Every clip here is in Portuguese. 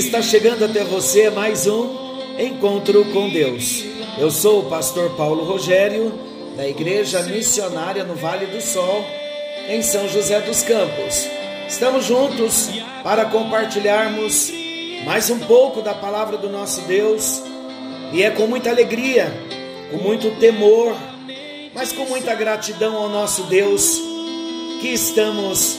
Está chegando até você mais um encontro com Deus. Eu sou o pastor Paulo Rogério, da Igreja Missionária no Vale do Sol, em São José dos Campos. Estamos juntos para compartilharmos mais um pouco da palavra do nosso Deus, e é com muita alegria, com muito temor, mas com muita gratidão ao nosso Deus que estamos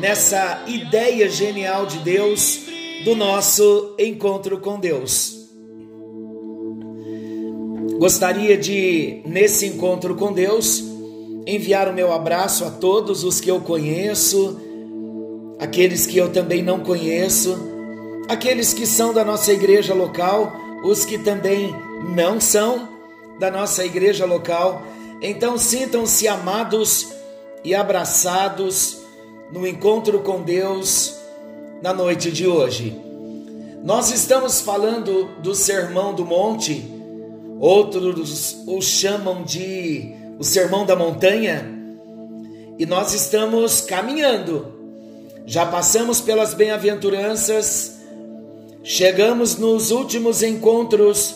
nessa ideia genial de Deus do nosso encontro com Deus. Gostaria de, nesse encontro com Deus, enviar o meu abraço a todos os que eu conheço, aqueles que eu também não conheço, aqueles que são da nossa igreja local, os que também não são da nossa igreja local. Então sintam-se amados e abraçados no encontro com Deus na noite de hoje. Nós estamos falando do Sermão do Monte, outros o chamam de o Sermão da Montanha, e nós estamos caminhando. Já passamos pelas bem-aventuranças, chegamos nos últimos encontros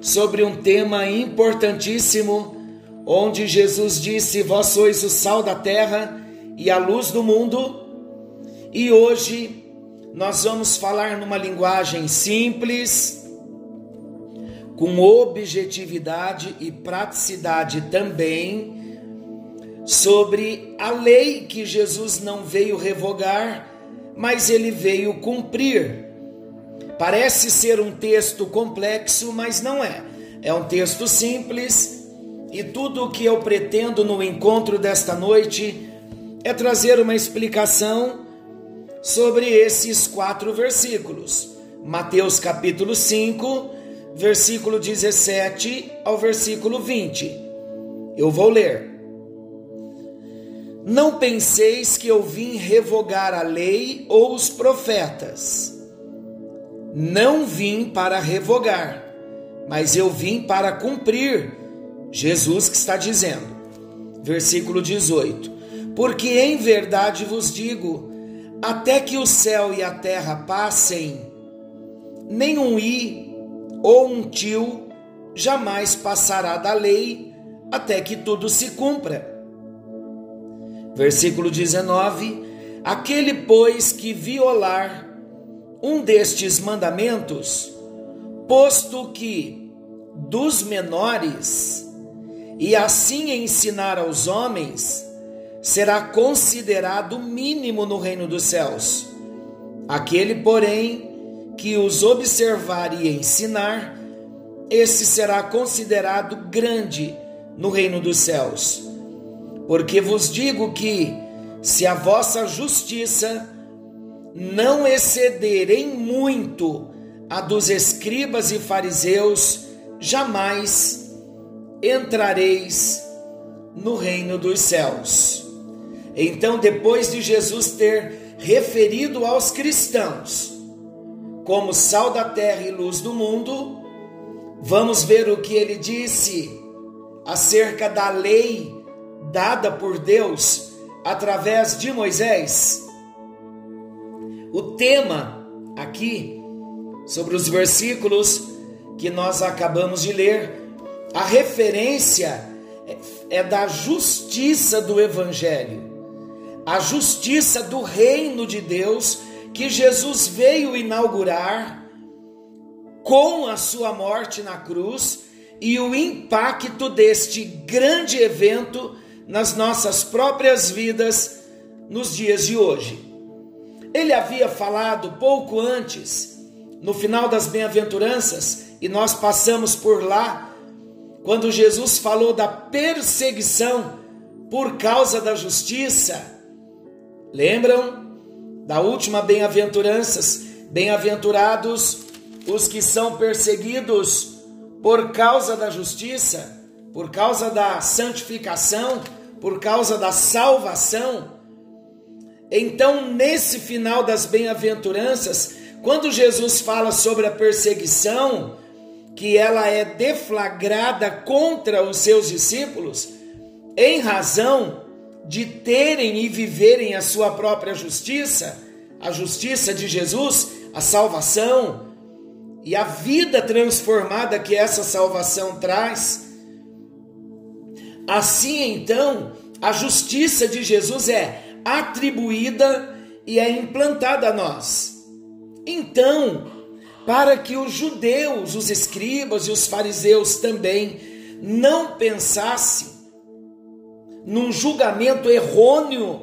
sobre um tema importantíssimo, onde Jesus disse: Vós sois o sal da terra e a luz do mundo. E hoje nós vamos falar numa linguagem simples, com objetividade e praticidade também, sobre a lei que Jesus não veio revogar, mas ele veio cumprir. Parece ser um texto complexo, mas não é. É um texto simples e tudo o que eu pretendo no encontro desta noite é trazer uma explicação sobre esses quatro versículos. Mateus capítulo 5, versículo 17 ao versículo 20. Eu vou ler. Não penseis que eu vim revogar a lei ou os profetas. Não vim para revogar, mas eu vim para cumprir. Jesus que está dizendo. Versículo 18. Porque em verdade vos digo, até que o céu e a terra passem, nem um i ou um tio jamais passará da lei, até que tudo se cumpra. Versículo 19: Aquele, pois, que violar um destes mandamentos, posto que dos menores, e assim ensinar aos homens, será considerado mínimo no reino dos céus. Aquele, porém, que os observar e ensinar, esse será considerado grande no reino dos céus. Porque vos digo que, se a vossa justiça não exceder em muito a dos escribas e fariseus, jamais entrareis no reino dos céus. Então, depois de Jesus ter referido aos cristãos como sal da terra e luz do mundo, vamos ver o que ele disse acerca da lei dada por Deus através de Moisés. O tema aqui, sobre os versículos que nós acabamos de ler, a referência é da justiça do Evangelho a justiça do reino de Deus que Jesus veio inaugurar com a sua morte na cruz e o impacto deste grande evento nas nossas próprias vidas nos dias de hoje. Ele havia falado pouco antes, no final das bem-aventuranças, e nós passamos por lá, quando Jesus falou da perseguição por causa da justiça. Lembram da última bem-aventuranças? Bem-aventurados os que são perseguidos por causa da justiça, por causa da santificação, por causa da salvação. Então, nesse final das bem-aventuranças, quando Jesus fala sobre a perseguição, que ela é deflagrada contra os seus discípulos, em razão de terem e viverem a sua própria justiça, a justiça de Jesus, a salvação e a vida transformada que essa salvação traz. Assim então, a justiça de Jesus é atribuída e é implantada a nós. Então, para que os judeus, os escribas e os fariseus também não pensassem num julgamento errôneo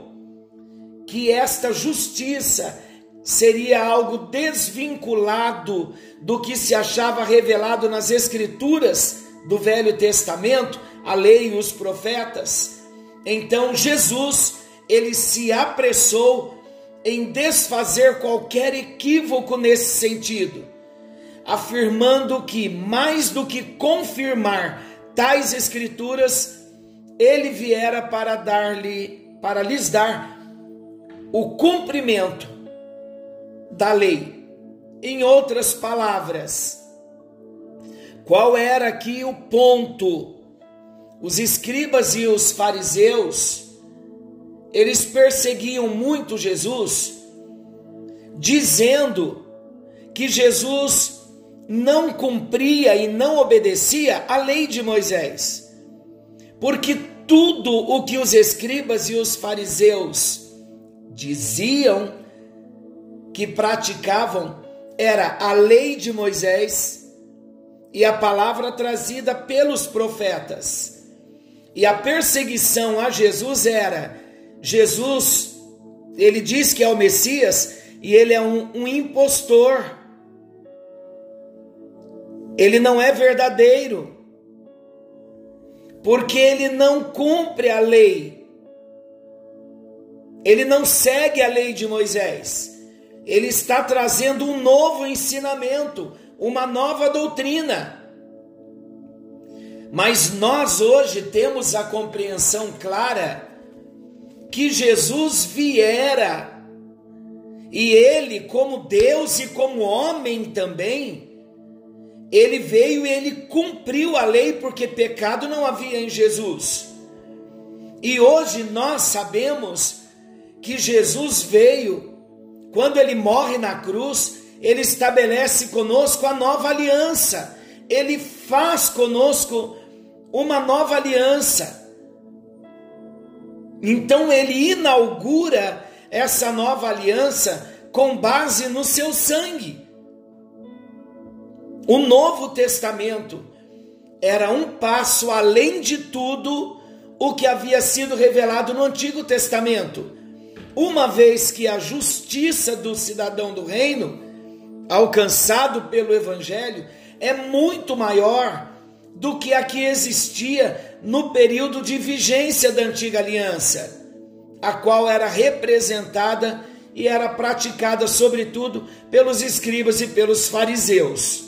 que esta justiça seria algo desvinculado do que se achava revelado nas escrituras do Velho Testamento, a lei e os profetas. Então Jesus, ele se apressou em desfazer qualquer equívoco nesse sentido, afirmando que mais do que confirmar tais escrituras, ele viera para dar-lhe para lhes dar o cumprimento da lei. Em outras palavras, qual era aqui o ponto? Os escribas e os fariseus eles perseguiam muito Jesus, dizendo que Jesus não cumpria e não obedecia a lei de Moisés, porque tudo o que os escribas e os fariseus diziam que praticavam era a lei de Moisés e a palavra trazida pelos profetas. E a perseguição a Jesus era Jesus, ele diz que é o Messias e ele é um, um impostor. Ele não é verdadeiro, porque ele não cumpre a lei, ele não segue a lei de Moisés, ele está trazendo um novo ensinamento, uma nova doutrina. Mas nós hoje temos a compreensão clara que Jesus viera. E ele, como Deus e como homem também, ele veio e ele cumpriu a lei, porque pecado não havia em Jesus. E hoje nós sabemos que Jesus veio, quando ele morre na cruz, ele estabelece conosco a nova aliança, ele faz conosco uma nova aliança. Então ele inaugura essa nova aliança com base no seu sangue. O Novo Testamento era um passo além de tudo o que havia sido revelado no Antigo Testamento. Uma vez que a justiça do cidadão do reino, alcançado pelo Evangelho, é muito maior do que a que existia no período de vigência da antiga aliança, a qual era representada e era praticada, sobretudo, pelos escribas e pelos fariseus.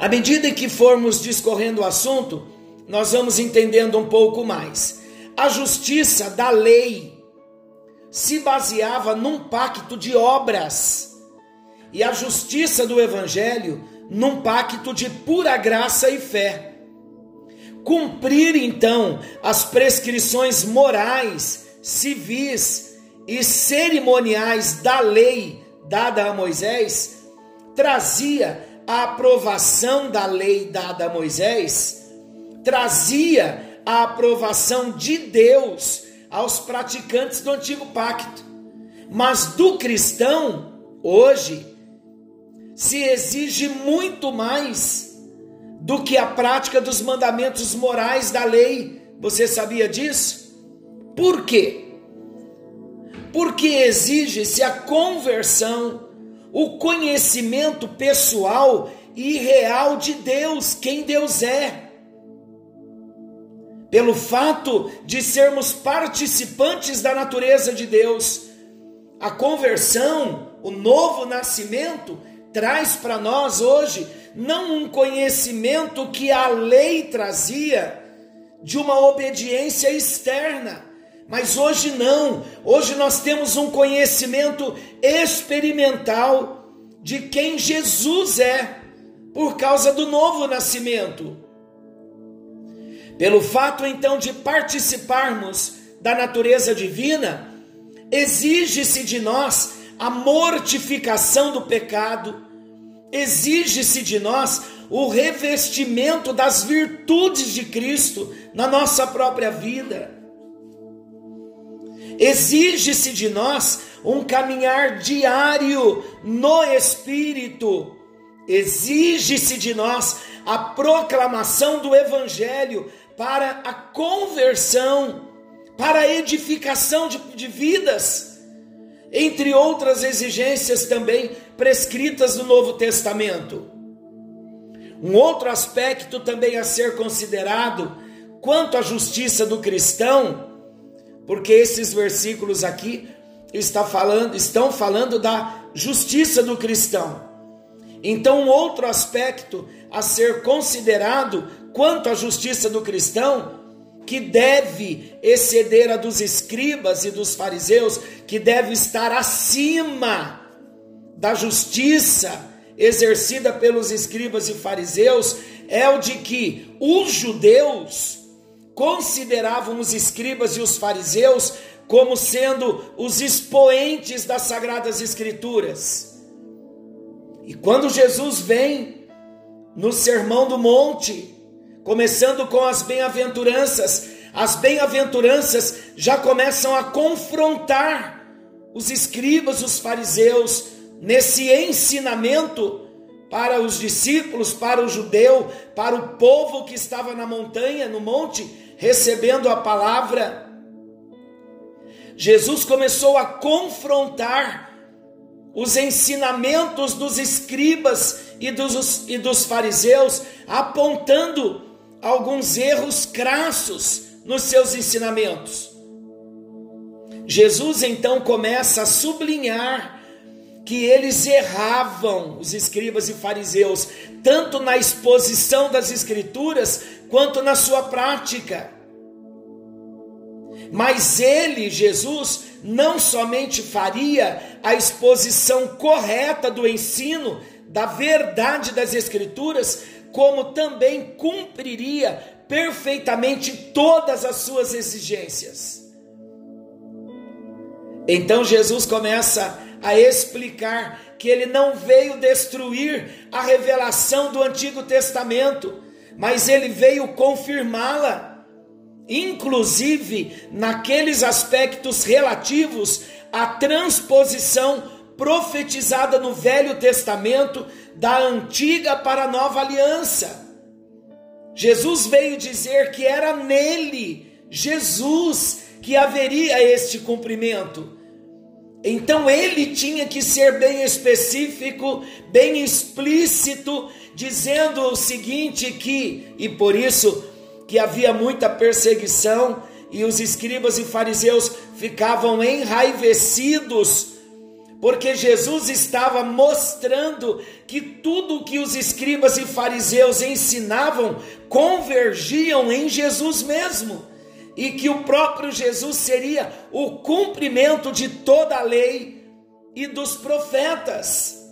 À medida que formos discorrendo o assunto, nós vamos entendendo um pouco mais. A justiça da lei se baseava num pacto de obras, e a justiça do evangelho num pacto de pura graça e fé. Cumprir então as prescrições morais, civis e cerimoniais da lei dada a Moisés trazia a aprovação da lei dada a Moisés, trazia a aprovação de Deus aos praticantes do antigo pacto. Mas do cristão, hoje, se exige muito mais do que a prática dos mandamentos morais da lei. Você sabia disso? Por quê? Porque exige-se a conversão, o conhecimento pessoal e real de Deus, quem Deus é. Pelo fato de sermos participantes da natureza de Deus, a conversão, o novo nascimento, traz para nós hoje não um conhecimento que a lei trazia de uma obediência externa, mas hoje não. Hoje nós temos um conhecimento experimental de quem Jesus é, por causa do novo nascimento. Pelo fato então de participarmos da natureza divina, exige-se de nós a mortificação do pecado, exige-se de nós o revestimento das virtudes de Cristo na nossa própria vida. Exige-se de nós um caminhar diário no Espírito. Exige-se de nós a proclamação do Evangelho para a conversão, para a edificação de, de vidas, entre outras exigências também prescritas no Novo Testamento. Um outro aspecto também a ser considerado quanto à justiça do cristão porque esses versículos aqui está falando, estão falando da justiça do cristão. Então, outro aspecto a ser considerado quanto à justiça do cristão, que deve exceder a dos escribas e dos fariseus, que deve estar acima da justiça exercida pelos escribas e fariseus, é o de que os judeus consideravam os escribas e os fariseus como sendo os expoentes das sagradas escrituras. E quando Jesus vem no Sermão do Monte, começando com as bem-aventuranças, as bem-aventuranças já começam a confrontar os escribas, os fariseus, nesse ensinamento para os discípulos, para o judeu, para o povo que estava na montanha, no monte, recebendo a palavra, Jesus começou a confrontar os ensinamentos dos escribas e dos, e dos fariseus, apontando alguns erros crassos nos seus ensinamentos. Jesus então começa a sublinhar que eles erravam, os escribas e fariseus, tanto na exposição das Escrituras quanto na sua prática. Mas ele, Jesus, não somente faria a exposição correta do ensino, da verdade das Escrituras, como também cumpriria perfeitamente todas as suas exigências. Então Jesus começa a explicar que ele não veio destruir a revelação do Antigo Testamento, mas ele veio confirmá-la, inclusive naqueles aspectos relativos à transposição profetizada no Velho Testamento da antiga para a nova aliança. Jesus veio dizer que era nele, Jesus, que haveria este cumprimento. Então ele tinha que ser bem específico, bem explícito, dizendo o seguinte que e por isso que havia muita perseguição e os escribas e fariseus ficavam enraivecidos porque Jesus estava mostrando que tudo que os escribas e fariseus ensinavam convergiam em Jesus mesmo e que o próprio Jesus seria o cumprimento de toda a lei e dos profetas.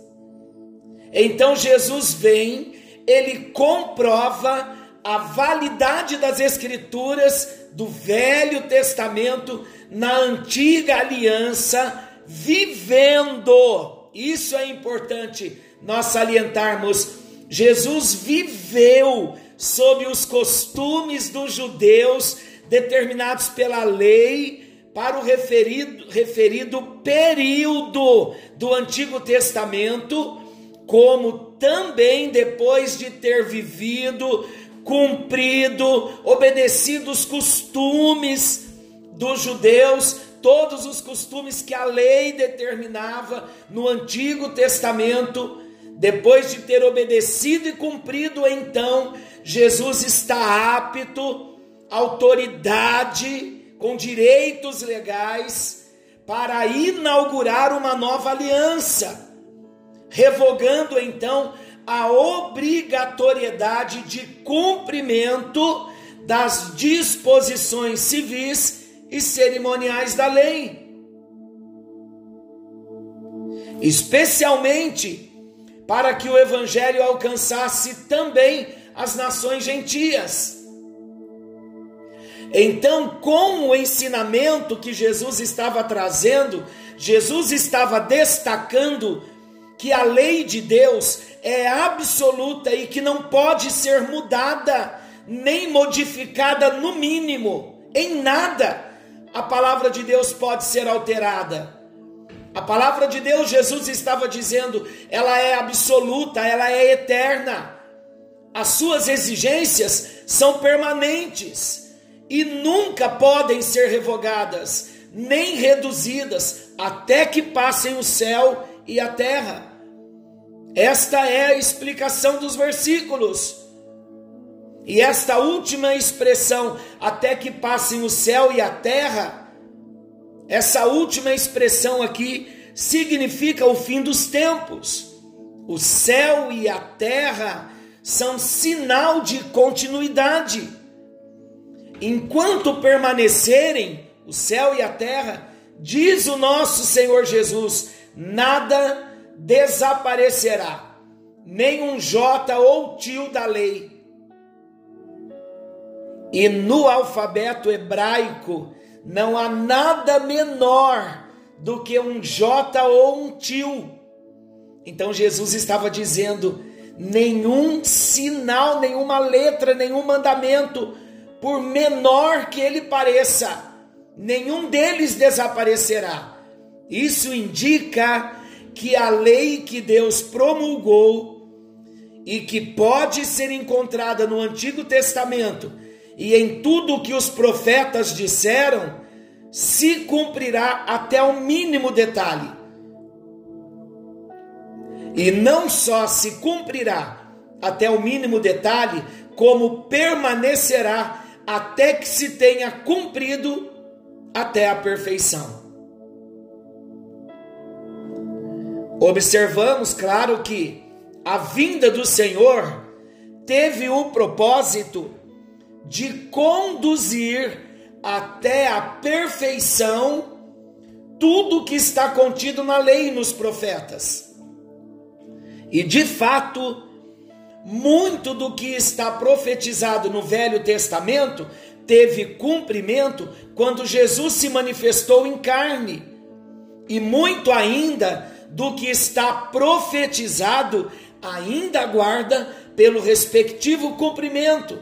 Então Jesus vem, ele comprova a validade das Escrituras do Velho Testamento na antiga aliança, vivendo. Isso é importante nós salientarmos. Jesus viveu sob os costumes dos judeus determinados pela lei para o referido, referido período do Antigo Testamento, como também depois de ter vivido, cumprido, obedecido os costumes dos judeus, todos os costumes que a lei determinava no Antigo Testamento, Depois de ter obedecido e cumprido, então Jesus está apto, autoridade, com direitos legais, para inaugurar uma nova aliança, revogando então a obrigatoriedade de cumprimento das disposições civis e cerimoniais da lei. Especialmente para que o evangelho alcançasse também as nações gentias. Então, com o ensinamento que Jesus estava trazendo, Jesus estava destacando que a lei de Deus é absoluta e que não pode ser mudada, nem modificada no mínimo, em nada. A palavra de Deus pode ser alterada. A palavra de Deus, Jesus estava dizendo, ela é absoluta, ela é eterna. As suas exigências são permanentes e nunca podem ser revogadas, nem reduzidas, até que passem o céu e a terra. Esta é a explicação dos versículos. E esta última expressão, até que passem o céu e a terra, essa última expressão aqui significa o fim dos tempos. O céu e a terra são sinal de continuidade. Enquanto permanecerem o céu e a terra, diz o nosso Senhor Jesus, nada desaparecerá, nem um J ou tio da lei. E no alfabeto hebraico, não há nada menor do que um J ou um tio. Então Jesus estava dizendo: nenhum sinal, nenhuma letra, nenhum mandamento, por menor que ele pareça, nenhum deles desaparecerá. Isso indica que a lei que Deus promulgou e que pode ser encontrada no Antigo Testamento e em tudo o que os profetas disseram, se cumprirá até o mínimo detalhe. E não só se cumprirá até o mínimo detalhe, como permanecerá até que se tenha cumprido até a perfeição. Observamos, claro, que a vinda do Senhor teve o propósito de conduzir até a perfeição tudo que está contido na lei e nos profetas. E de fato, muito do que está profetizado no Velho Testamento teve cumprimento quando Jesus se manifestou em carne. E muito ainda do que está profetizado ainda aguarda pelo respectivo cumprimento.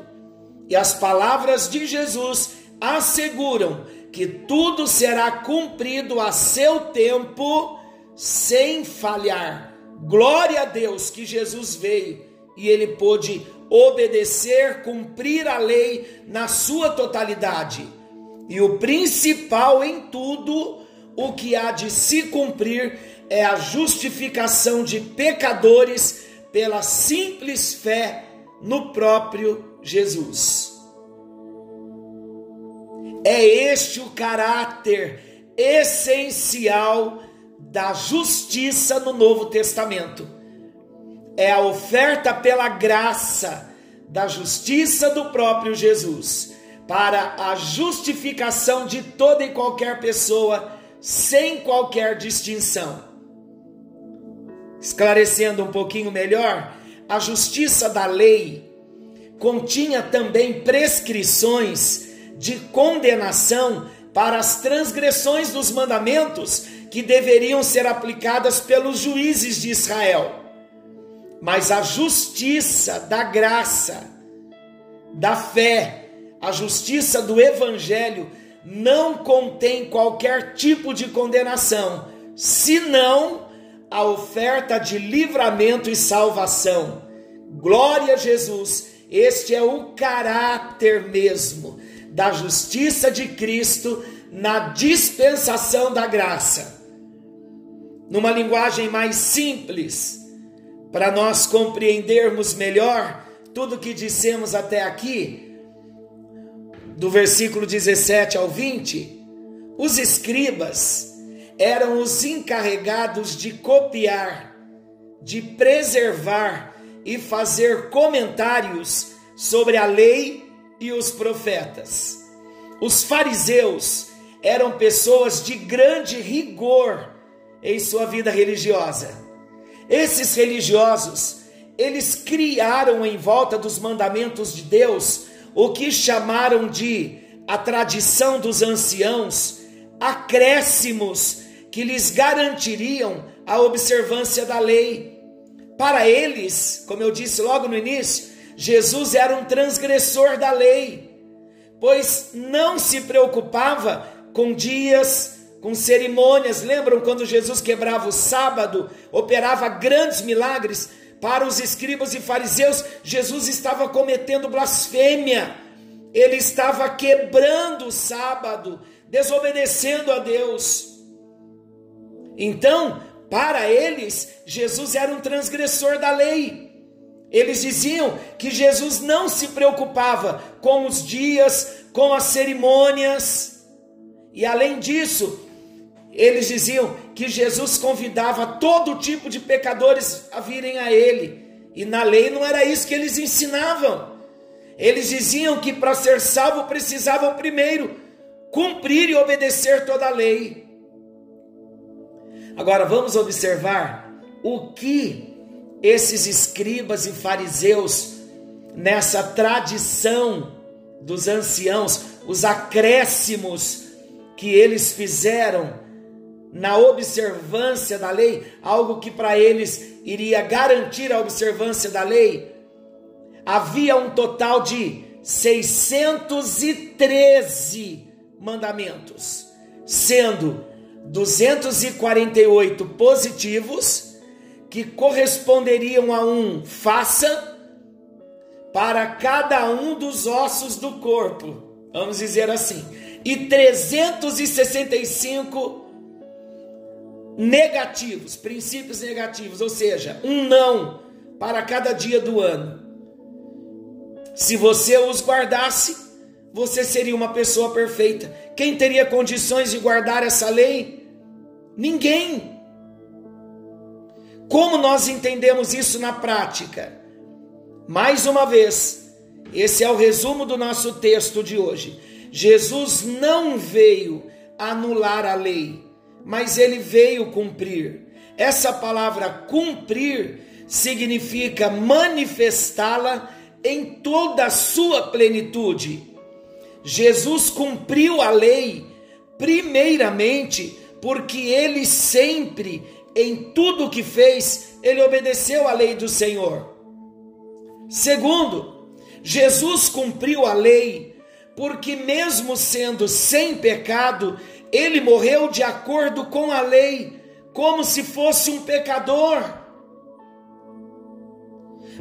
E as palavras de Jesus asseguram que tudo será cumprido a seu tempo sem falhar. Glória a Deus que Jesus veio e ele pôde obedecer, cumprir a lei na sua totalidade. E o principal em tudo, o que há de se cumprir é a justificação de pecadores pela simples fé no próprio Jesus. É este o caráter essencial da justiça no Novo Testamento. É a oferta pela graça da justiça do próprio Jesus para a justificação de toda e qualquer pessoa sem qualquer distinção. Esclarecendo um pouquinho melhor, a justiça da lei continha também prescrições de condenação para as transgressões dos mandamentos que deveriam ser aplicadas pelos juízes de Israel. Mas a justiça da graça, da fé, a justiça do evangelho não contém qualquer tipo de condenação, senão a oferta de livramento e salvação. Glória a Jesus, este é o caráter mesmo da justiça de Cristo na dispensação da graça. Numa linguagem mais simples, para nós compreendermos melhor tudo que dissemos até aqui, do versículo 17 ao 20, os escribas eram os encarregados de copiar, de preservar e fazer comentários sobre a lei e os profetas. Os fariseus eram pessoas de grande rigor em sua vida religiosa. Esses religiosos, eles criaram em volta dos mandamentos de Deus o que chamaram de a tradição dos anciãos, acréscimos que lhes garantiriam a observância da lei. Para eles, como eu disse logo no início, Jesus era um transgressor da lei, pois não se preocupava com dias, com cerimônias. Lembram quando Jesus quebrava o sábado, operava grandes milagres? Para os escribas e fariseus, Jesus estava cometendo blasfêmia, ele estava quebrando o sábado, desobedecendo a Deus. Então, para eles, Jesus era um transgressor da lei. Eles diziam que Jesus não se preocupava com os dias, com as cerimônias. E além disso, eles diziam que Jesus convidava todo tipo de pecadores a virem a ele. E na lei não era isso que eles ensinavam. Eles diziam que para ser salvo precisavam primeiro cumprir e obedecer toda a lei. Agora vamos observar o que esses escribas e fariseus, nessa tradição dos anciãos, os acréscimos que eles fizeram na observância da lei, algo que para eles iria garantir a observância da lei, havia um total de 613 mandamentos, sendo 248 positivos, que corresponderiam a um faça para cada um dos ossos do corpo, vamos dizer assim, e 365 negativos, princípios negativos, ou seja, um não para cada dia do ano. Se você os guardasse, você seria uma pessoa perfeita. Quem teria condições de guardar essa lei? Ninguém. Como nós entendemos isso na prática? Mais uma vez, esse é o resumo do nosso texto de hoje. Jesus não veio anular a lei, mas ele veio cumprir. Essa palavra cumprir significa manifestá-la em toda a sua plenitude. Jesus cumpriu a lei, primeiramente, porque ele sempre, em tudo o que fez, ele obedeceu à lei do Senhor. Segundo, Jesus cumpriu a lei, porque mesmo sendo sem pecado, ele morreu de acordo com a lei, como se fosse um pecador,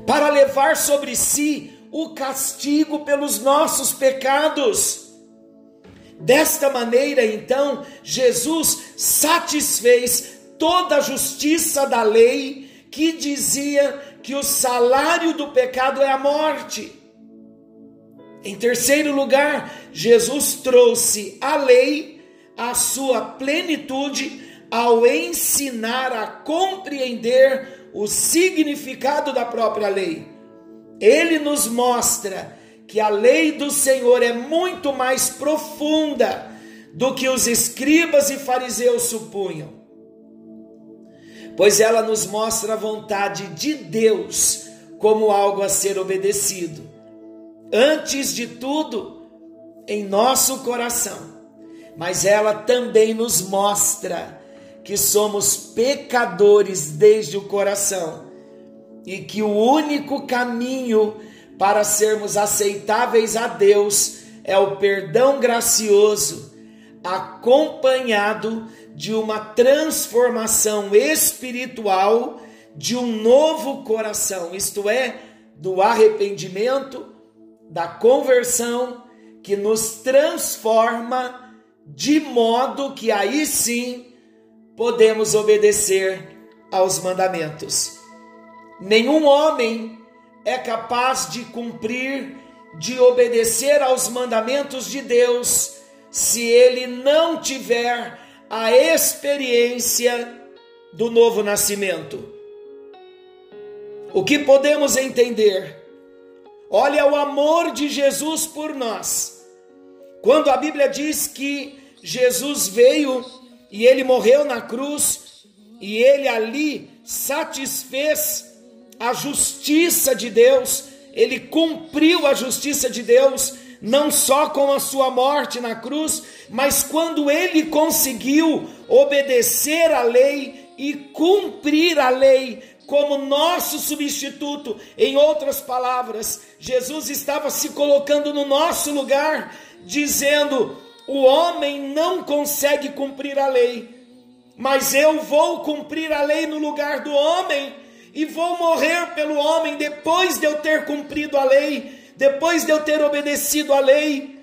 para levar sobre si o castigo pelos nossos pecados. Desta maneira, então, Jesus satisfez toda a justiça da lei que dizia que o salário do pecado é a morte. Em terceiro lugar, Jesus trouxe a lei à sua plenitude ao ensinar a compreender o significado da própria lei. Ele nos mostra que a lei do Senhor é muito mais profunda do que os escribas e fariseus supunham, pois ela nos mostra a vontade de Deus como algo a ser obedecido. Antes de tudo, em nosso coração, mas ela também nos mostra que somos pecadores desde o coração e que o único caminho para sermos aceitáveis a Deus é o perdão gracioso, acompanhado de uma transformação espiritual, de um novo coração, isto é, do arrependimento, da conversão, que nos transforma de modo que aí sim podemos obedecer aos mandamentos. Nenhum homem é capaz de cumprir, de obedecer aos mandamentos de Deus, se ele não tiver a experiência do novo nascimento. O que podemos entender? Olha o amor de Jesus por nós. Quando a Bíblia diz que Jesus veio e ele morreu na cruz e ele ali satisfez a justiça de Deus, ele cumpriu a justiça de Deus, não só com a sua morte na cruz, mas quando ele conseguiu obedecer à lei e cumprir a lei como nosso substituto. Em outras palavras, Jesus estava se colocando no nosso lugar, dizendo: o homem não consegue cumprir a lei, mas eu vou cumprir a lei no lugar do homem e vou morrer pelo homem depois de eu ter cumprido a lei, depois de eu ter obedecido a lei.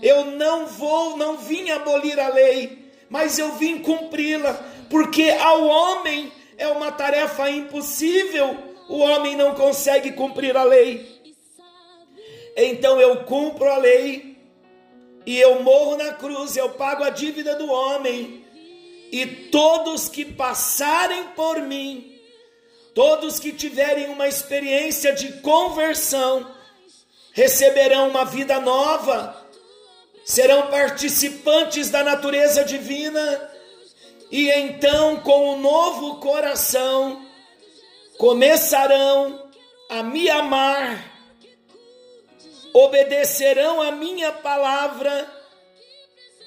Eu não vou, não vim abolir a lei, mas eu vim cumpri-la, porque ao homem é uma tarefa impossível, o homem não consegue cumprir a lei. Então eu cumpro a lei e eu morro na cruz, eu pago a dívida do homem. E todos que passarem por mim, todos que tiverem uma experiência de conversão, receberão uma vida nova, serão participantes da natureza divina, e então, com o um novo coração, começarão a me amar, obedecerão a minha palavra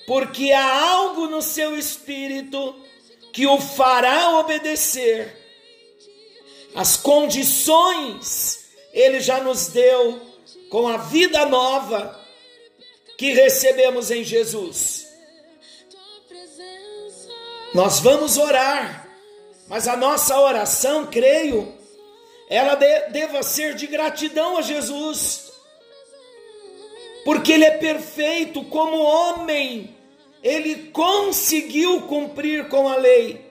porque há algo no seu espírito que o fará obedecer. As condições ele já nos deu com a vida nova que recebemos em Jesus. Nós vamos orar, mas a nossa oração, creio, ela de, deva ser de gratidão a Jesus, porque Ele é perfeito como homem, ele conseguiu cumprir com a lei,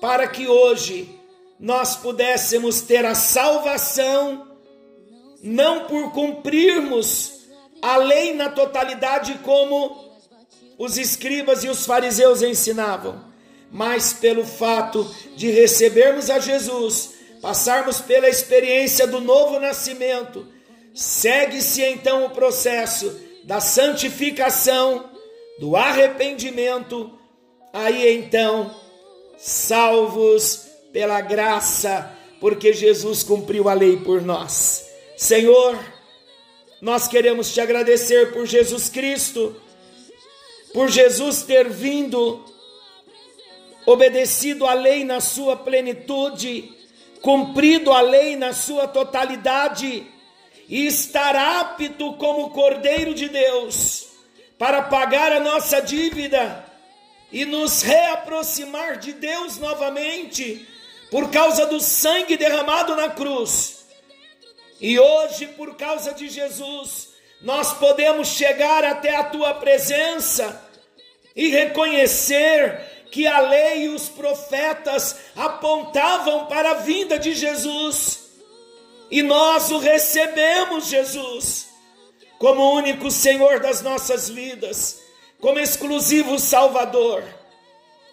para que hoje nós pudéssemos ter a salvação, não por cumprirmos a lei na totalidade como os escribas e os fariseus ensinavam, mas pelo fato de recebermos a Jesus, passarmos pela experiência do novo nascimento, segue-se então o processo da santificação do arrependimento, aí então, salvos pela graça, porque Jesus cumpriu a lei por nós. Senhor, nós queremos te agradecer por Jesus Cristo, por Jesus ter vindo, obedecido a lei na sua plenitude, cumprido a lei na sua totalidade e estar apto como Cordeiro de Deus para pagar a nossa dívida e nos reaproximar de Deus novamente por causa do sangue derramado na cruz. E hoje, por causa de Jesus, nós podemos chegar até a tua presença e reconhecer que a lei e os profetas apontavam para a vinda de Jesus. E nós o recebemos, Jesus como único Senhor das nossas vidas, como exclusivo Salvador.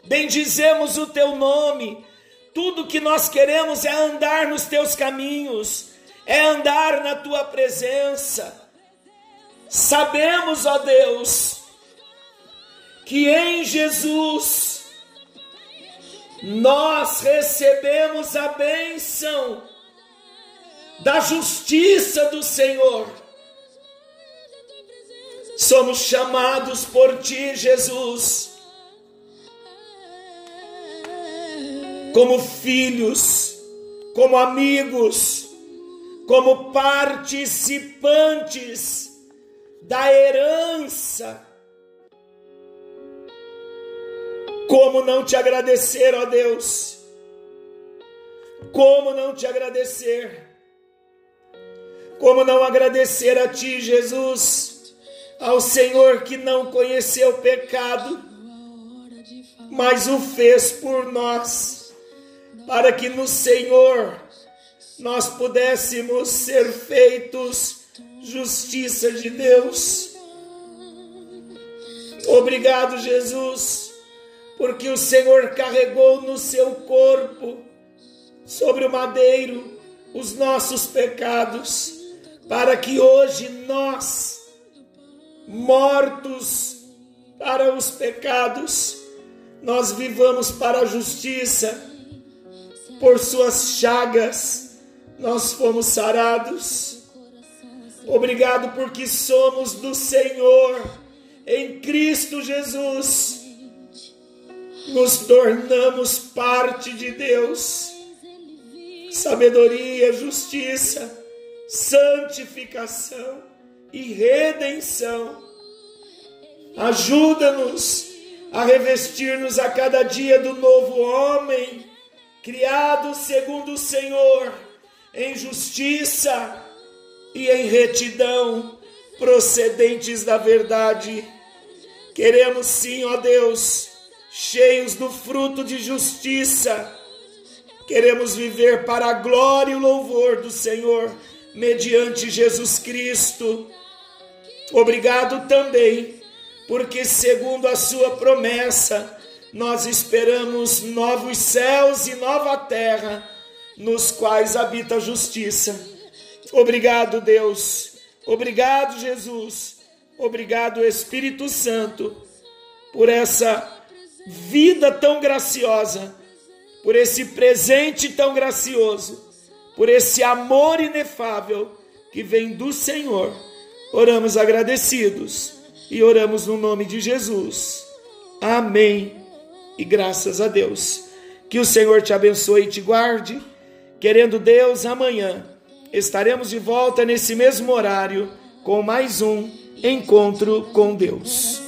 Bendizemos o teu nome. Tudo que nós queremos é andar nos teus caminhos, é andar na tua presença. Sabemos, ó Deus, que em Jesus nós recebemos a bênção da justiça do Senhor somos chamados por ti, Jesus, como filhos, como amigos, como participantes da herança. Como não te agradecer, ó Deus? Como não te agradecer? Como não agradecer a ti, Jesus? ao Senhor que não conheceu pecado, mas o fez por nós, para que no Senhor nós pudéssemos ser feitos justiça de Deus. Obrigado, Jesus, porque o Senhor carregou no seu corpo, sobre o madeiro, os nossos pecados, para que hoje nós, mortos para os pecados, nós vivamos para a justiça. Por suas chagas nós fomos sarados. Obrigado porque somos do Senhor em Cristo Jesus. Nos tornamos parte de Deus. Sabedoria, justiça, santificação e redenção. Ajuda-nos a revestir-nos a cada dia do novo homem, criado segundo o Senhor, em justiça e em retidão, procedentes da verdade. Queremos sim, ó Deus, cheios do fruto de justiça. Queremos viver para a glória e o louvor do Senhor, mediante Jesus Cristo. Obrigado também porque, segundo a Sua promessa, nós esperamos novos céus e nova terra, nos quais habita a justiça. Obrigado, Deus. Obrigado, Jesus. Obrigado, Espírito Santo, por essa vida tão graciosa, por esse presente tão gracioso, por esse amor inefável que vem do Senhor. Oramos agradecidos e oramos no nome de Jesus. Amém. E graças a Deus. Que o Senhor te abençoe e te guarde. Querendo Deus, amanhã estaremos de volta nesse mesmo horário com mais um encontro com Deus.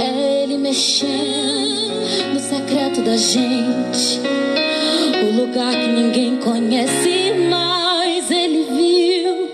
É Ele mexendo no secreto da gente, o lugar que ninguém conhece mais, ele viu.